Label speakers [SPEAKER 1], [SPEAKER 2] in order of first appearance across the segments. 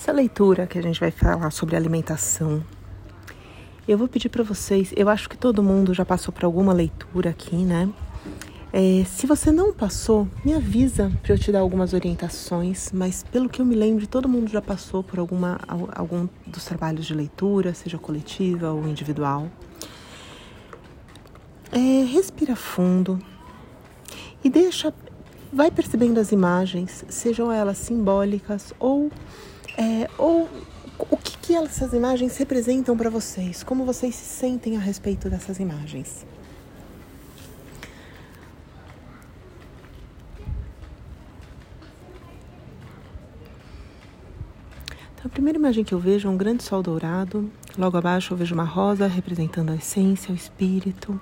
[SPEAKER 1] Essa leitura que a gente vai falar sobre alimentação, eu vou pedir para vocês. Eu acho que todo mundo já passou por alguma leitura aqui, né? É, se você não passou, me avisa para eu te dar algumas orientações, mas pelo que eu me lembro, todo mundo já passou por alguma, algum dos trabalhos de leitura, seja coletiva ou individual. É, respira fundo e deixa, vai percebendo as imagens, sejam elas simbólicas ou é, ou o que, que essas imagens representam para vocês? Como vocês se sentem a respeito dessas imagens? Então, a primeira imagem que eu vejo é um grande sol dourado. Logo abaixo eu vejo uma rosa representando a essência, o espírito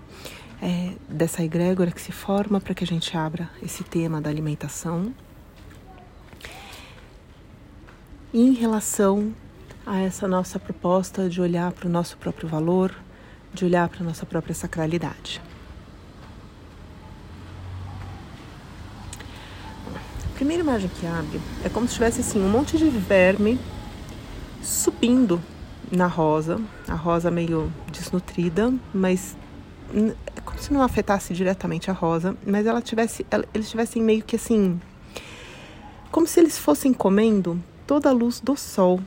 [SPEAKER 1] é, dessa egrégora que se forma para que a gente abra esse tema da alimentação. E em relação a essa nossa proposta de olhar para o nosso próprio valor, de olhar para a nossa própria sacralidade. A primeira imagem que abre é como se tivesse assim um monte de verme subindo na rosa, a rosa meio desnutrida, mas é como se não afetasse diretamente a rosa, mas ela tivesse, eles tivessem meio que assim, como se eles fossem comendo toda a luz do sol.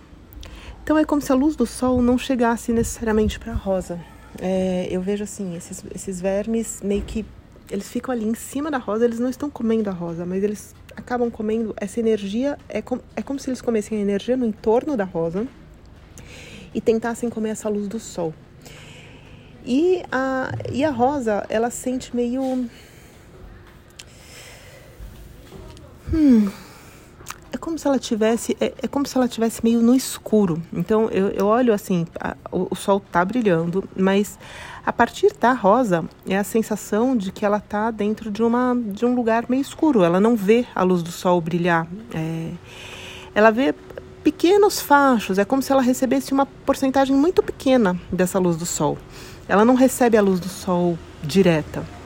[SPEAKER 1] Então é como se a luz do sol não chegasse necessariamente para a rosa. É, eu vejo assim, esses, esses vermes meio que eles ficam ali em cima da rosa, eles não estão comendo a rosa, mas eles acabam comendo essa energia. É, com, é como se eles comessem a energia no entorno da rosa e tentassem comer essa luz do sol. E a, e a rosa, ela sente meio. Hum, como se ela tivesse é, é, como se ela tivesse meio no escuro. Então eu, eu olho assim a, o, o, sol tá brilhando mas a partir da rosa é a sensação de que ela tá dentro de uma de um lugar meio escuro. Ela não vê a luz do sol brilhar é, ela vê pequenos fachos é como se ela recebesse uma porcentagem muito pequena dessa luz do sol. Ela não recebe a luz do sol direta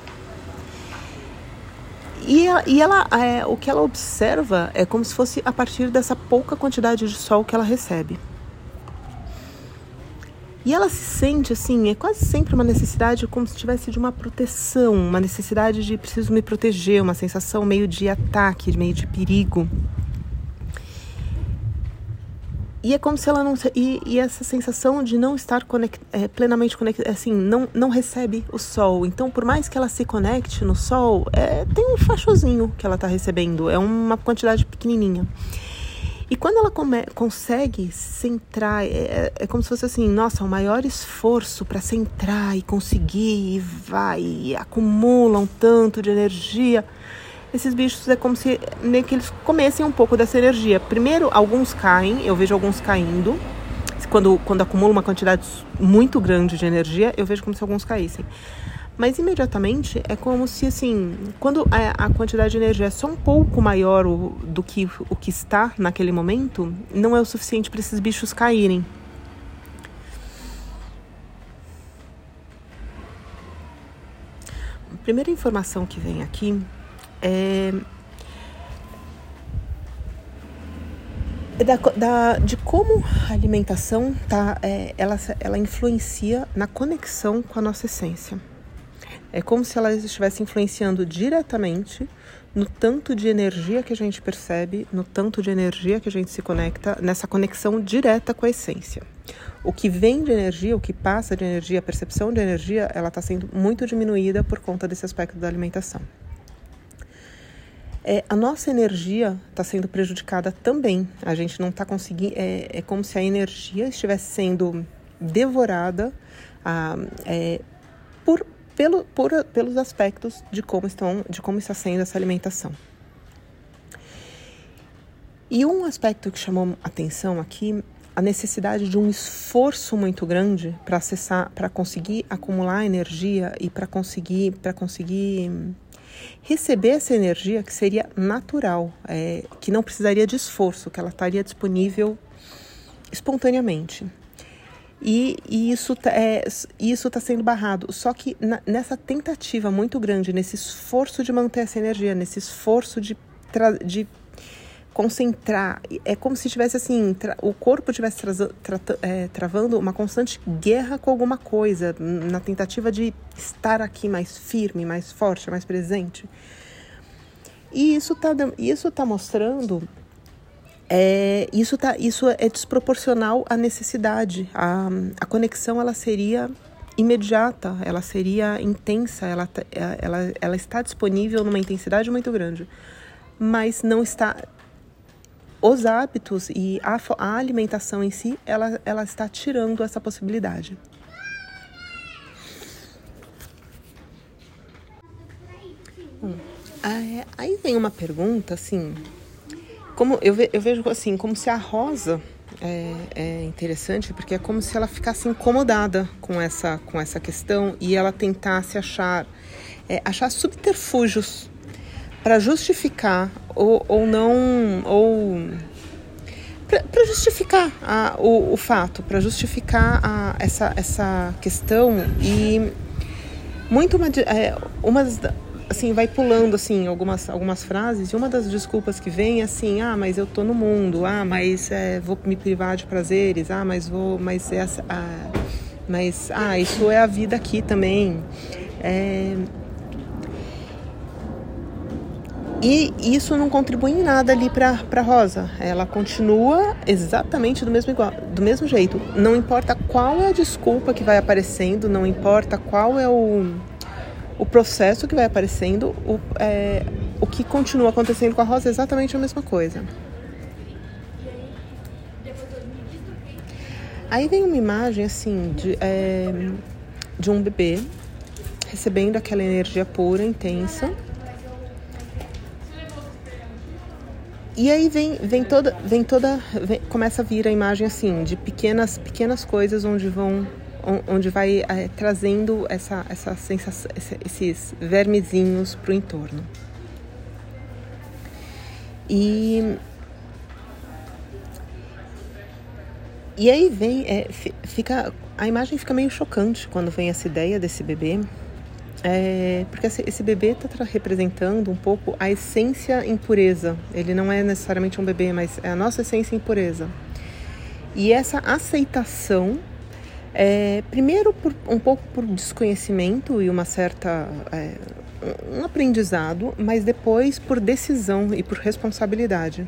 [SPEAKER 1] e, e ela, é, o que ela observa é como se fosse a partir dessa pouca quantidade de sol que ela recebe. E ela se sente assim, é quase sempre uma necessidade como se tivesse de uma proteção, uma necessidade de preciso me proteger, uma sensação meio de ataque, meio de perigo. E é como se ela não. E, e essa sensação de não estar conect, é, plenamente conectada, assim, não, não recebe o sol. Então, por mais que ela se conecte no sol, é, tem um fachozinho que ela está recebendo, é uma quantidade pequenininha. E quando ela come, consegue centrar, é, é, é, como se fosse assim: nossa, o maior esforço para centrar e conseguir, e vai, e acumula um tanto de energia esses bichos é como se que eles comessem um pouco dessa energia. Primeiro, alguns caem, eu vejo alguns caindo. Quando, quando acumula uma quantidade muito grande de energia, eu vejo como se alguns caíssem. Mas imediatamente é como se, assim, quando a, a quantidade de energia é só um pouco maior o, do que o que está naquele momento, não é o suficiente para esses bichos caírem. A primeira informação que vem aqui é, da, da, de como a alimentação tá, é, ela, ela influencia na conexão com a nossa essência. É como se ela estivesse influenciando diretamente no tanto de energia que a gente percebe, no tanto de energia que a gente se conecta, nessa conexão direta com a essência. O que vem de energia, o que passa de energia, a percepção de energia, ela está sendo muito diminuída por conta desse aspecto da alimentação é, a nossa energia está sendo prejudicada também. A gente não está conseguindo. É, é, como se a energia estivesse sendo devorada ah, é, por, pelo, por, pelos aspectos de como, estão, de como está sendo essa alimentação. E um aspecto que chamou atenção aqui a necessidade de um esforço muito grande para acessar, para conseguir acumular energia e para conseguir, para conseguir receber essa energia que seria natural, é, que não precisaria de esforço, que ela estaria disponível espontaneamente. E, e isso está é, tá sendo barrado. Só que na, nessa tentativa muito grande, nesse esforço de manter essa energia, nesse esforço de, de concentrar. É como se tivesse assim, o corpo estivesse tra é, travando uma constante guerra com alguma coisa, na tentativa de estar aqui mais firme, mais forte, mais presente. E isso está isso tá mostrando. É, isso, tá, isso é desproporcional à necessidade. A, a conexão ela seria imediata, ela seria intensa, ela, ela, ela está disponível numa intensidade muito grande, mas não está. Os hábitos e a, a alimentação em si, ela, ela está tirando essa possibilidade. Hum, aí vem uma pergunta assim, como eu, ve, eu vejo assim, como se a rosa é, é, interessante porque é como se ela ficasse incomodada com essa, com essa questão e ela tentasse achar, é, achar subterfúgios para justificar ou, ou não ou para justificar a, o, o fato, para justificar a, essa, essa questão e muito uma, é, uma assim, vai pulando assim algumas, algumas frases e uma das desculpas que vem é assim, ah, mas eu tô no mundo, ah, mas é, vou me privar de prazeres, ah, mas vou, mas essa, ah, mas ah, isso é a vida aqui também. É... E isso não contribui em nada ali para Rosa. Ela continua exatamente do mesmo, igual, do mesmo jeito. Não importa qual é a desculpa que vai aparecendo, não importa qual é o, o processo que vai aparecendo, o, é, o que continua acontecendo com a Rosa é exatamente a mesma coisa. Aí vem uma imagem assim de, é, de um bebê recebendo aquela energia pura, intensa. E aí vem, vem toda, vem toda, vem, começa a vir a imagem assim de pequenas, pequenas coisas onde vão onde vai é, trazendo essa, essa sensação, esses vermezinhos para o entorno. E, e aí vem, é, fica, a imagem fica meio chocante quando vem essa ideia desse bebê, é, porque esse bebê está representando um pouco a essência em pureza. Ele não é necessariamente um bebê, mas é a nossa essência em pureza. E essa aceitação é, primeiro, por, um pouco por desconhecimento e uma certa. É, um aprendizado, mas depois por decisão e por responsabilidade.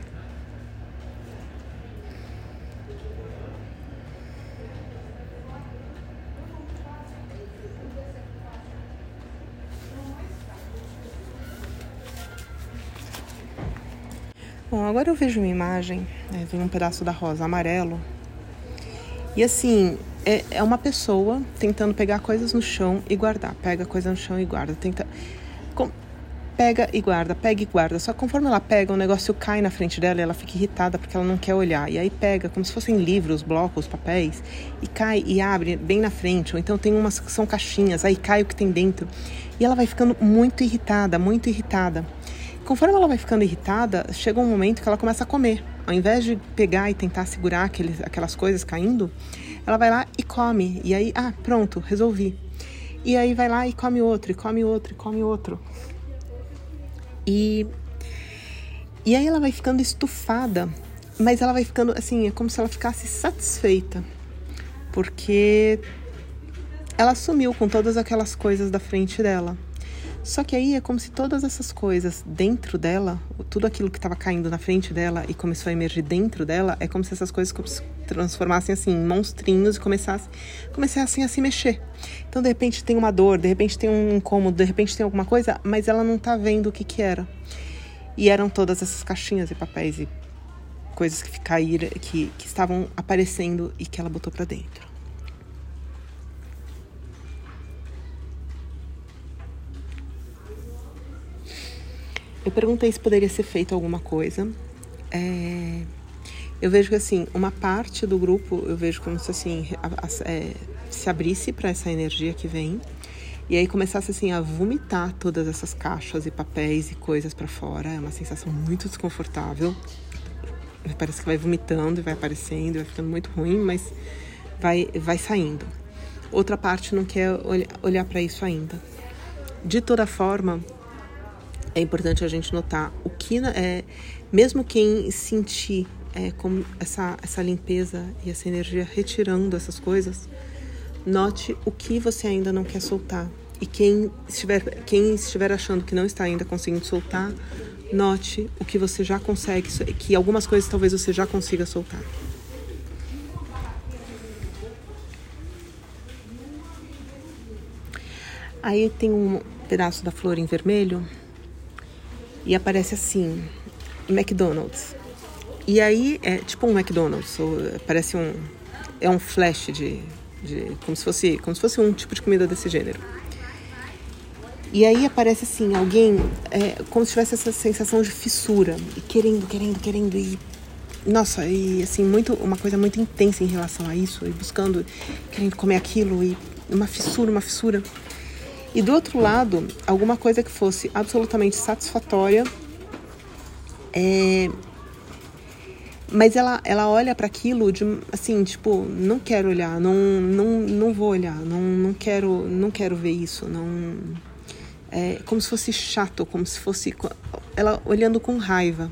[SPEAKER 1] Agora eu vejo uma imagem, é, vem um pedaço da rosa amarelo. E assim, é, é uma pessoa tentando pegar coisas no chão e guardar. Pega coisa no chão e guarda. Tenta. Com, pega e guarda, pega e guarda. Só que conforme ela pega, o negócio cai na frente dela e ela fica irritada porque ela não quer olhar. E aí pega, como se fossem livros, blocos, papéis, e cai e abre bem na frente. Ou então tem umas que são caixinhas, aí cai o que tem dentro. E ela vai ficando muito irritada, muito irritada. Conforme ela vai ficando irritada, chega um momento que ela começa a comer. Ao invés de pegar e tentar segurar aqueles, aquelas coisas caindo, ela vai lá e come. E aí, ah, pronto, resolvi. E aí vai lá e come outro, e come outro, e come outro. E, e aí ela vai ficando estufada, mas ela vai ficando assim, é como se ela ficasse satisfeita. Porque ela sumiu com todas aquelas coisas da frente dela. Só que aí é como se todas essas coisas dentro dela, tudo aquilo que estava caindo na frente dela e começou a emergir dentro dela, é como se essas coisas se transformassem assim em monstrinhos e começassem, começassem a se mexer. Então, de repente tem uma dor, de repente tem um incômodo, de repente tem alguma coisa, mas ela não está vendo o que que era. E eram todas essas caixinhas e papéis e coisas que caíram, que, que estavam aparecendo e que ela botou para dentro. Eu perguntei se poderia ser feito alguma coisa. É, eu vejo que assim, uma parte do grupo, eu vejo como se assim, a, a, é, se abrisse para essa energia que vem e aí começasse assim a vomitar todas essas caixas e papéis e coisas para fora. É uma sensação muito desconfortável. Parece que vai vomitando e vai aparecendo, vai ficando muito ruim, mas vai vai saindo. Outra parte não quer olhar, olhar para isso ainda. De toda forma, é importante a gente notar o que é, mesmo quem sentir é, como essa, essa limpeza e essa energia retirando essas coisas, note o que você ainda não quer soltar. E quem estiver, quem estiver achando que não está ainda conseguindo soltar, note o que você já consegue, que algumas coisas talvez você já consiga soltar. Aí tem um pedaço da flor em vermelho e aparece assim, McDonald's. E aí é tipo um McDonald's, ou parece um é um flash de, de como se fosse como se fosse um tipo de comida desse gênero. E aí aparece assim alguém é, como se tivesse essa sensação de fissura, e querendo, querendo, querendo e nossa, e assim muito uma coisa muito intensa em relação a isso, e buscando, querendo comer aquilo e uma fissura, uma fissura. E do outro lado, alguma coisa que fosse absolutamente satisfatória, é... mas ela, ela olha para aquilo de assim, tipo, não quero olhar, não, não, não vou olhar, não, não quero, não quero ver isso, não é como se fosse chato, como se fosse ela olhando com raiva.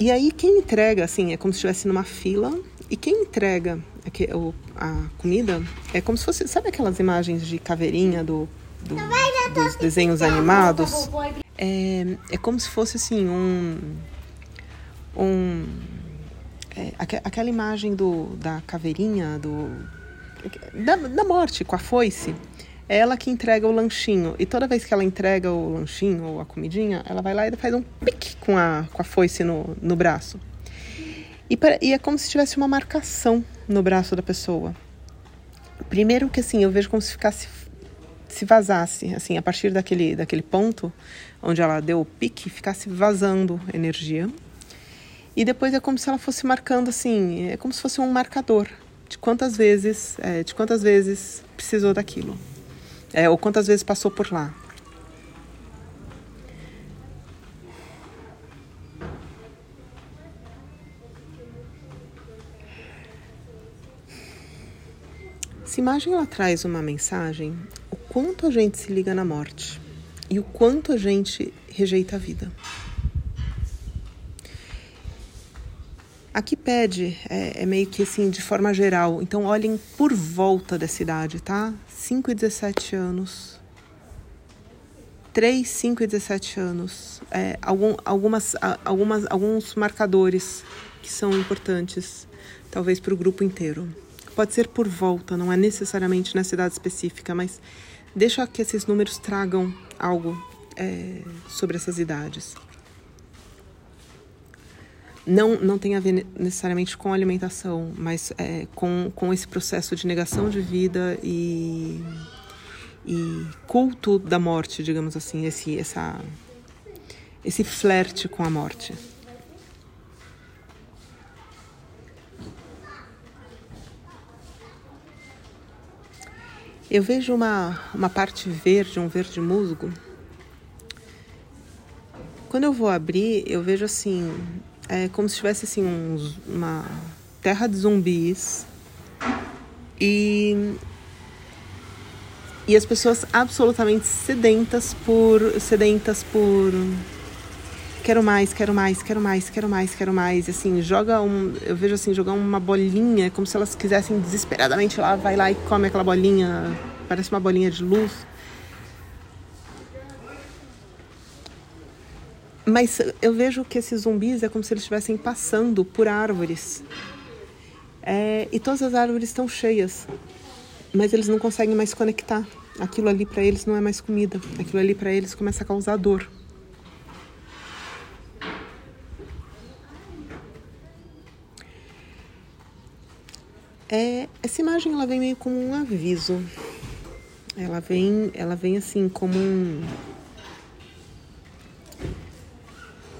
[SPEAKER 1] E aí quem entrega assim é como se estivesse numa fila e quem entrega a comida é como se fosse. Sabe aquelas imagens de caveirinha do, do dos desenhos animados? É, é como se fosse assim um. um é, aquela imagem do, da caveirinha, do, da, da morte com a foice. É ela que entrega o lanchinho. E toda vez que ela entrega o lanchinho ou a comidinha, ela vai lá e faz um pique com a, com a foice no, no braço. E, e é como se tivesse uma marcação no braço da pessoa. Primeiro que assim, eu vejo como se ficasse se vazasse, assim, a partir daquele, daquele ponto onde ela deu o pique, ficasse vazando energia. E depois é como se ela fosse marcando assim, é como se fosse um marcador de quantas vezes, é, de quantas vezes precisou daquilo, é, ou quantas vezes passou por lá. Essa imagem ela traz uma mensagem o quanto a gente se liga na morte e o quanto a gente rejeita a vida. Aqui pede, é, é, meio que assim, de forma geral. Então, olhem por volta da cidade, tá? 5 e 17 anos. 3, 5 e 17 anos. É, algum, algumas, algumas, alguns marcadores que são importantes, talvez para o grupo inteiro. Pode ser por volta, não é necessariamente na cidade específica, mas deixa que esses números tragam algo é, sobre essas idades. Não, não tem a ver necessariamente com alimentação, mas é, com, com esse processo de negação de vida e, e culto da morte, digamos assim, esse, essa, esse flerte com a morte. Eu vejo uma, uma parte verde, um verde musgo. Quando eu vou abrir, eu vejo assim, é como se tivesse assim um, uma terra de zumbis e e as pessoas absolutamente sedentas por sedentas por quero mais, quero mais, quero mais, quero mais, quero mais. Assim, joga um. Eu vejo assim, jogar uma bolinha, como se elas quisessem desesperadamente lá, vai lá e come aquela bolinha, parece uma bolinha de luz. Mas eu vejo que esses zumbis é como se eles estivessem passando por árvores. É, e todas as árvores estão cheias, mas eles não conseguem mais conectar. Aquilo ali para eles não é mais comida. Aquilo ali para eles começa a causar dor. É, essa imagem ela vem meio como um aviso. Ela vem, ela vem assim como um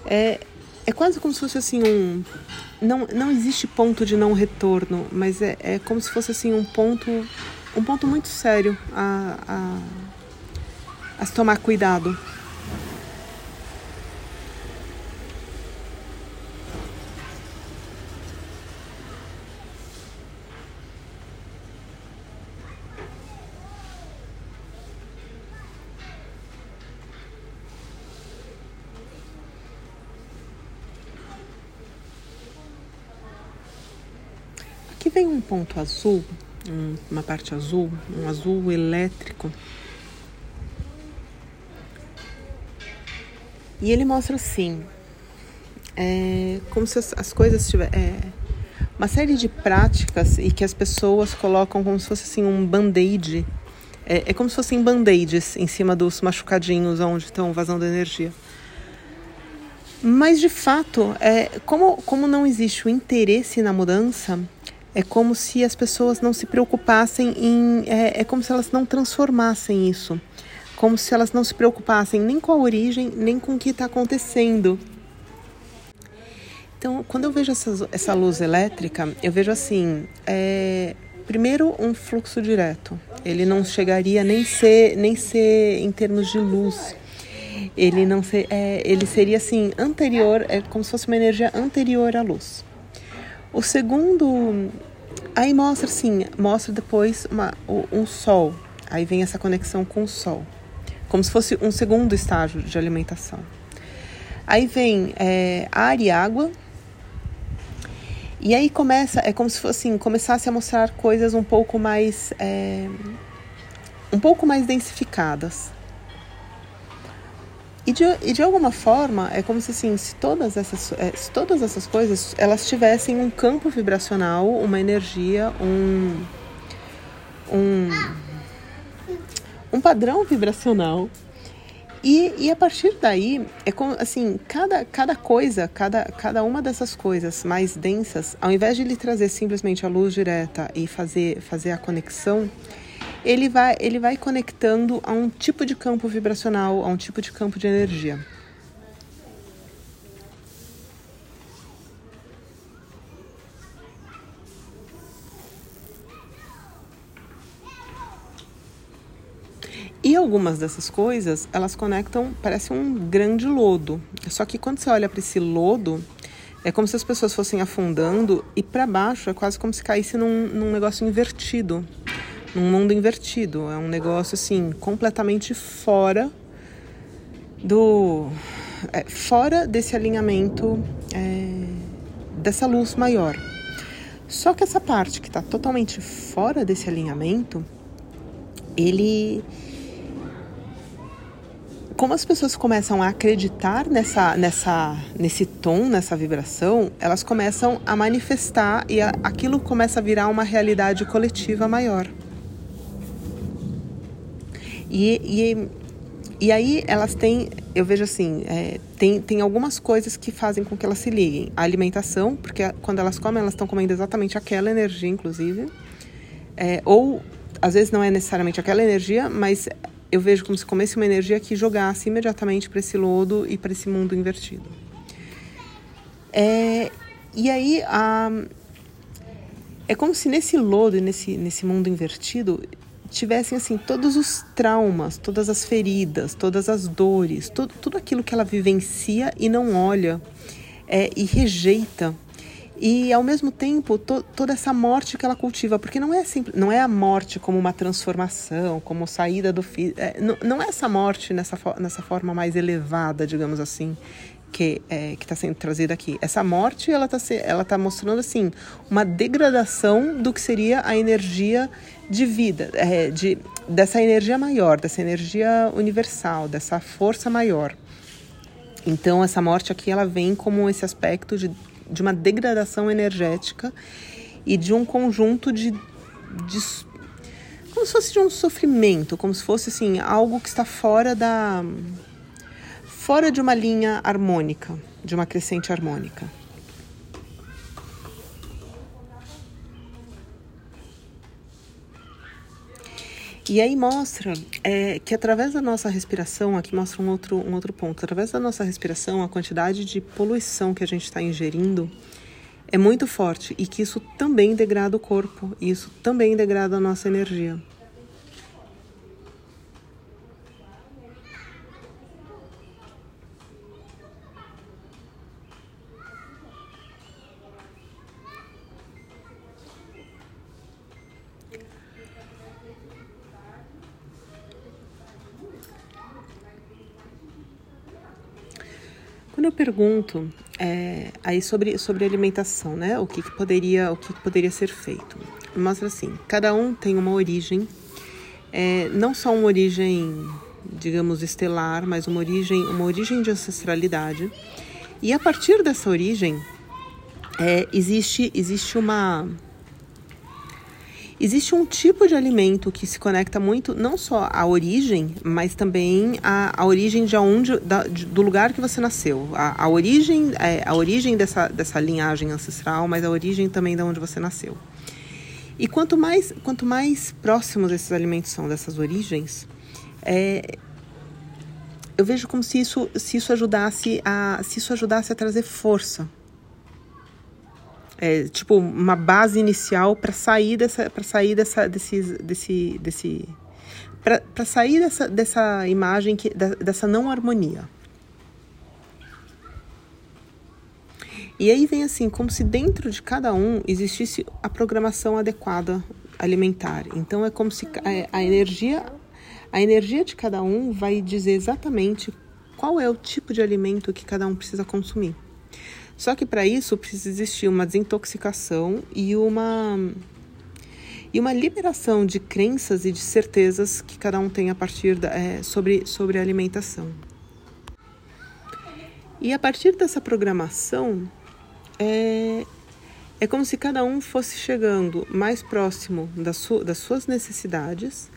[SPEAKER 1] é, é quase como se fosse assim um não, não existe ponto de não retorno, mas é, é como se fosse assim um ponto um ponto muito sério a, a, a se tomar cuidado. Aqui vem um ponto azul, um, uma parte azul, um azul elétrico. E ele mostra assim, é, como se as, as coisas tivessem. É, uma série de práticas e que as pessoas colocam como se fosse assim um band-aid. É, é como se fossem band-aids em cima dos machucadinhos onde estão vazando energia. Mas de fato, é, como, como não existe o interesse na mudança, é como se as pessoas não se preocupassem em. É, é como se elas não transformassem isso. Como se elas não se preocupassem nem com a origem, nem com o que está acontecendo. Então, quando eu vejo essa, essa luz elétrica, eu vejo assim: é, primeiro, um fluxo direto. Ele não chegaria nem ser, nem ser em termos de luz. Ele não ser, é, ele seria assim anterior, é como se fosse uma energia anterior à luz. O segundo, aí mostra assim, mostra depois uma, um sol. Aí vem essa conexão com o sol, como se fosse um segundo estágio de alimentação. Aí vem é, ar e água, e aí começa, é como se fosse assim, começasse a mostrar coisas um pouco mais, é, um pouco mais densificadas. E de, e de alguma forma é como se assim, se todas essas, é, se todas essas coisas elas tivessem um campo vibracional, uma energia, um, um, um padrão vibracional. E, e a partir daí, é como assim, cada, cada coisa, cada, cada uma dessas coisas mais densas, ao invés de ele trazer simplesmente a luz direta e fazer, fazer a conexão, ele vai, ele vai conectando a um tipo de campo vibracional, a um tipo de campo de energia. E algumas dessas coisas, elas conectam, parece um grande lodo. Só que quando você olha para esse lodo, é como se as pessoas fossem afundando e para baixo é quase como se caísse num, num negócio invertido, num mundo invertido. É um negócio assim completamente fora do, é, fora desse alinhamento é, dessa luz maior. Só que essa parte que está totalmente fora desse alinhamento, ele como as pessoas começam a acreditar nessa, nessa, nesse tom, nessa vibração, elas começam a manifestar e a, aquilo começa a virar uma realidade coletiva maior. E, e, e aí elas têm, eu vejo assim, é, tem, tem algumas coisas que fazem com que elas se liguem. A alimentação, porque quando elas comem, elas estão comendo exatamente aquela energia, inclusive. É, ou às vezes não é necessariamente aquela energia, mas eu vejo como se comesse uma energia que jogasse imediatamente para esse lodo e para esse mundo invertido. É, e aí, a, é como se nesse lodo e nesse, nesse mundo invertido tivessem assim todos os traumas, todas as feridas, todas as dores, tudo, tudo aquilo que ela vivencia e não olha é, e rejeita. E ao mesmo tempo to, toda essa morte que ela cultiva, porque não é simples, não é a morte como uma transformação, como saída do é, não, não é essa morte nessa, nessa forma mais elevada, digamos assim, que é, está sendo trazida aqui. Essa morte ela está ela tá mostrando assim uma degradação do que seria a energia de vida, é, de, dessa energia maior, dessa energia universal, dessa força maior. Então essa morte aqui ela vem como esse aspecto de de uma degradação energética e de um conjunto de, de como se fosse de um sofrimento, como se fosse assim algo que está fora da fora de uma linha harmônica, de uma crescente harmônica. E aí mostra é, que através da nossa respiração, aqui mostra um outro, um outro ponto, através da nossa respiração, a quantidade de poluição que a gente está ingerindo é muito forte e que isso também degrada o corpo, isso também degrada a nossa energia. Quando eu pergunto é, aí sobre, sobre alimentação, né? O que, que poderia o que, que, poderia ser feito? Mostra assim, cada um tem uma origem, é, não só uma origem, digamos, estelar, mas uma origem, uma origem de ancestralidade. E a partir dessa origem, é, existe, existe uma Existe um tipo de alimento que se conecta muito não só à origem, mas também à, à origem de onde, da, de, do lugar que você nasceu. A, a origem, é, a origem dessa, dessa linhagem ancestral, mas a origem também de onde você nasceu. E quanto mais, quanto mais próximos esses alimentos são dessas origens, é, eu vejo como se isso, se isso ajudasse a, se isso ajudasse a trazer força é, tipo uma base inicial para sair dessa para sair dessa desse desse desse para sair dessa, dessa imagem que dessa não harmonia. E aí vem assim como se dentro de cada um existisse a programação adequada alimentar. Então é como se a, é, a energia a energia de cada um vai dizer exatamente qual é o tipo de alimento que cada um precisa consumir só que para isso precisa existir uma desintoxicação e uma e uma liberação de crenças e de certezas que cada um tem a partir da, é, sobre, sobre a alimentação. E a partir dessa programação, é, é como se cada um fosse chegando mais próximo das, su, das suas necessidades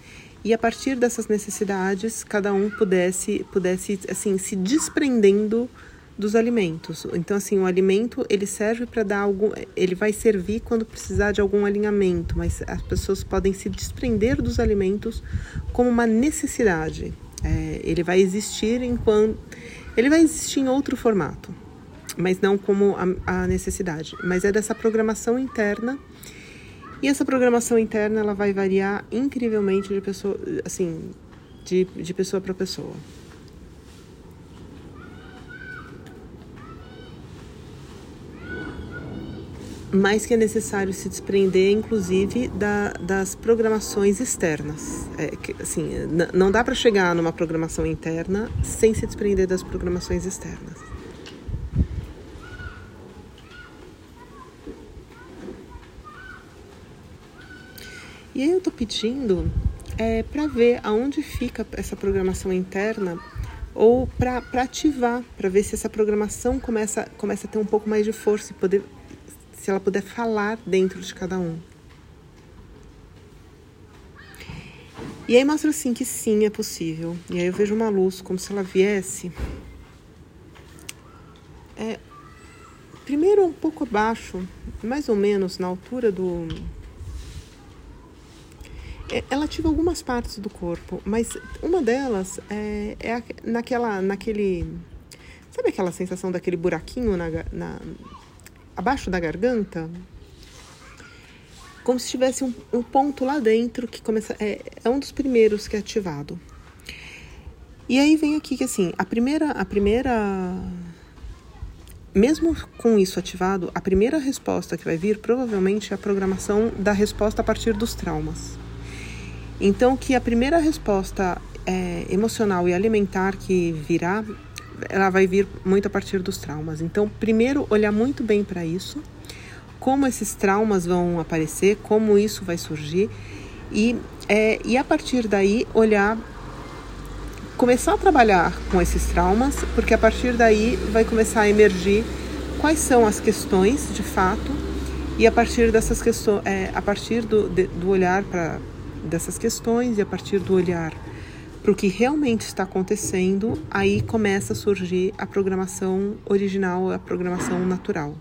[SPEAKER 1] e a partir dessas necessidades, cada um pudesse, pudesse assim, se desprendendo dos alimentos. Então, assim, o alimento ele serve para dar algum, ele vai servir quando precisar de algum alinhamento, mas as pessoas podem se desprender dos alimentos como uma necessidade. É, ele vai existir enquanto, ele vai existir em outro formato, mas não como a, a necessidade. Mas é dessa programação interna. E essa programação interna ela vai variar incrivelmente de pessoa, assim, de, de pessoa para pessoa. Mas que é necessário se desprender, inclusive, da, das programações externas. É, que, assim, não dá para chegar numa programação interna sem se desprender das programações externas. E aí eu estou pedindo é, para ver aonde fica essa programação interna ou para ativar, para ver se essa programação começa, começa a ter um pouco mais de força e poder se ela puder falar dentro de cada um. E aí mostra assim que sim, é possível. E aí eu vejo uma luz como se ela viesse. É, primeiro um pouco abaixo, mais ou menos na altura do. É, ela ativa algumas partes do corpo, mas uma delas é, é naquela, naquele. Sabe aquela sensação daquele buraquinho na, na abaixo da garganta, como se tivesse um, um ponto lá dentro que começa é, é um dos primeiros que é ativado. E aí vem aqui que assim, a primeira a primeira mesmo com isso ativado, a primeira resposta que vai vir provavelmente é a programação da resposta a partir dos traumas. Então, que a primeira resposta é, emocional e alimentar que virá ela vai vir muito a partir dos traumas. Então, primeiro, olhar muito bem para isso, como esses traumas vão aparecer, como isso vai surgir, e, é, e a partir daí olhar, começar a trabalhar com esses traumas, porque a partir daí vai começar a emergir quais são as questões de fato, e a partir dessas questões, é, a partir do, de, do olhar para dessas questões e a partir do olhar para o que realmente está acontecendo, aí começa a surgir a programação original, a programação natural.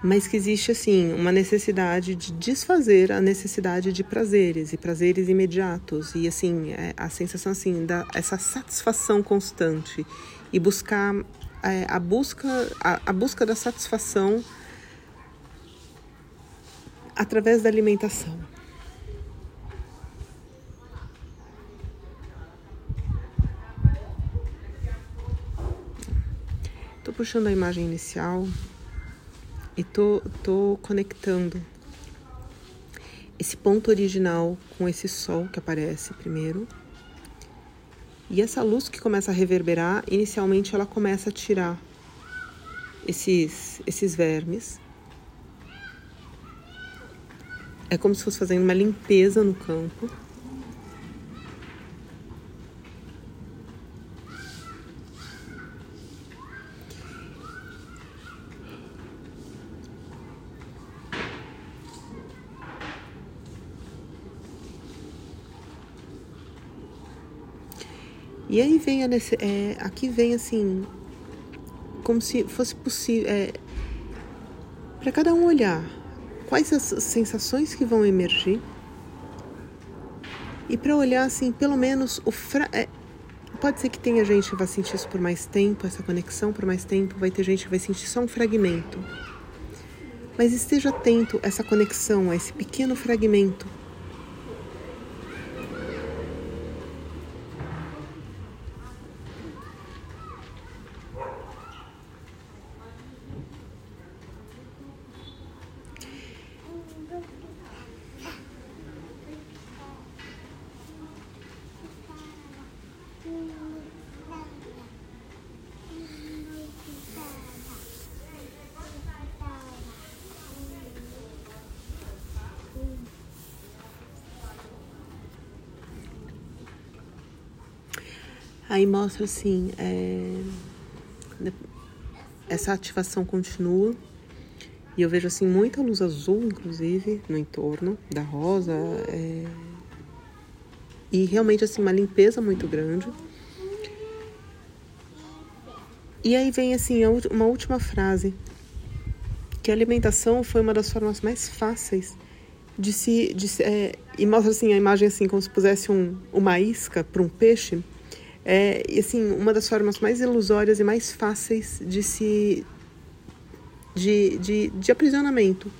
[SPEAKER 1] mas que existe assim uma necessidade de desfazer a necessidade de prazeres e prazeres imediatos e assim é, a sensação assim da essa satisfação constante e buscar é, a, busca, a, a busca da satisfação através da alimentação. Estou puxando a imagem inicial e tô, tô conectando esse ponto original com esse sol que aparece primeiro. E essa luz que começa a reverberar, inicialmente ela começa a tirar esses, esses vermes. É como se fosse fazendo uma limpeza no campo. E aí vem a, é, aqui vem assim, como se fosse possível, é, para cada um olhar quais as sensações que vão emergir e para olhar assim, pelo menos o fra é, pode ser que tenha gente que vai sentir isso por mais tempo, essa conexão por mais tempo, vai ter gente que vai sentir só um fragmento. Mas esteja atento a essa conexão, a esse pequeno fragmento Aí mostra assim, é, essa ativação continua e eu vejo assim muita luz azul, inclusive, no entorno da rosa é, e realmente assim uma limpeza muito grande. E aí vem assim uma última frase que a alimentação foi uma das formas mais fáceis de se, de, é, e mostra assim a imagem assim como se pusesse um, uma isca para um peixe é assim uma das formas mais ilusórias e mais fáceis de se de, de, de aprisionamento.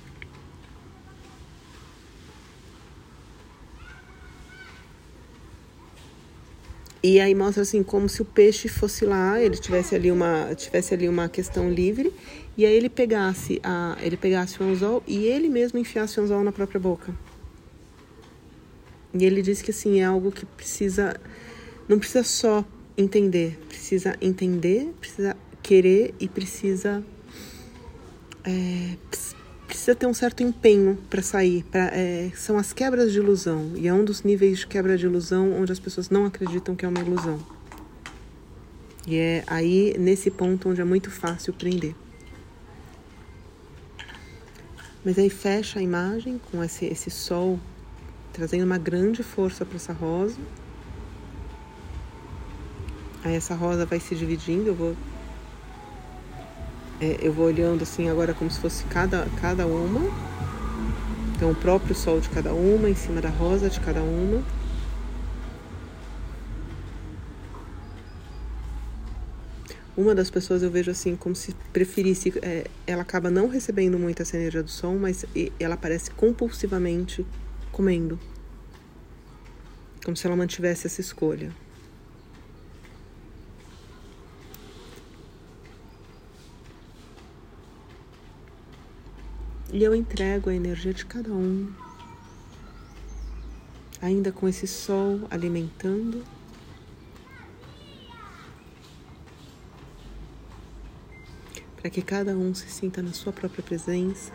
[SPEAKER 1] E aí mostra assim como se o peixe fosse lá, ele tivesse ali uma tivesse ali uma questão livre e aí ele pegasse a ele pegasse o anzol e ele mesmo enfiasse o anzol na própria boca. E ele diz que assim é algo que precisa não precisa só entender, precisa entender, precisa querer e precisa é, precisa ter um certo empenho para sair. Pra, é, são as quebras de ilusão e é um dos níveis de quebra de ilusão onde as pessoas não acreditam que é uma ilusão. E é aí nesse ponto onde é muito fácil prender. Mas aí fecha a imagem com esse, esse sol trazendo uma grande força para essa rosa. Aí essa rosa vai se dividindo, eu vou é, eu vou olhando assim agora como se fosse cada, cada uma. Então o próprio sol de cada uma, em cima da rosa de cada uma. Uma das pessoas eu vejo assim como se preferisse, é, ela acaba não recebendo muito essa energia do som, mas ela aparece compulsivamente comendo. Como se ela mantivesse essa escolha. E eu entrego a energia de cada um, ainda com esse sol alimentando. Para que cada um se sinta na sua própria presença.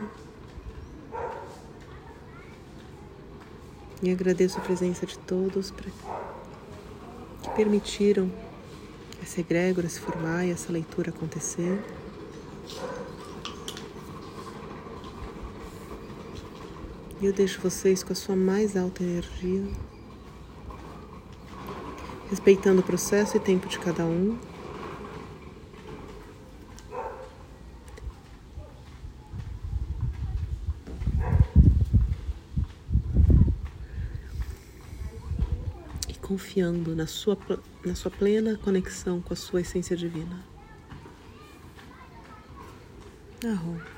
[SPEAKER 1] E agradeço a presença de todos pra, que permitiram essa egrégora se formar e essa leitura acontecer. E eu deixo vocês com a sua mais alta energia, respeitando o processo e tempo de cada um. E confiando na sua, na sua plena conexão com a sua essência divina. Arro.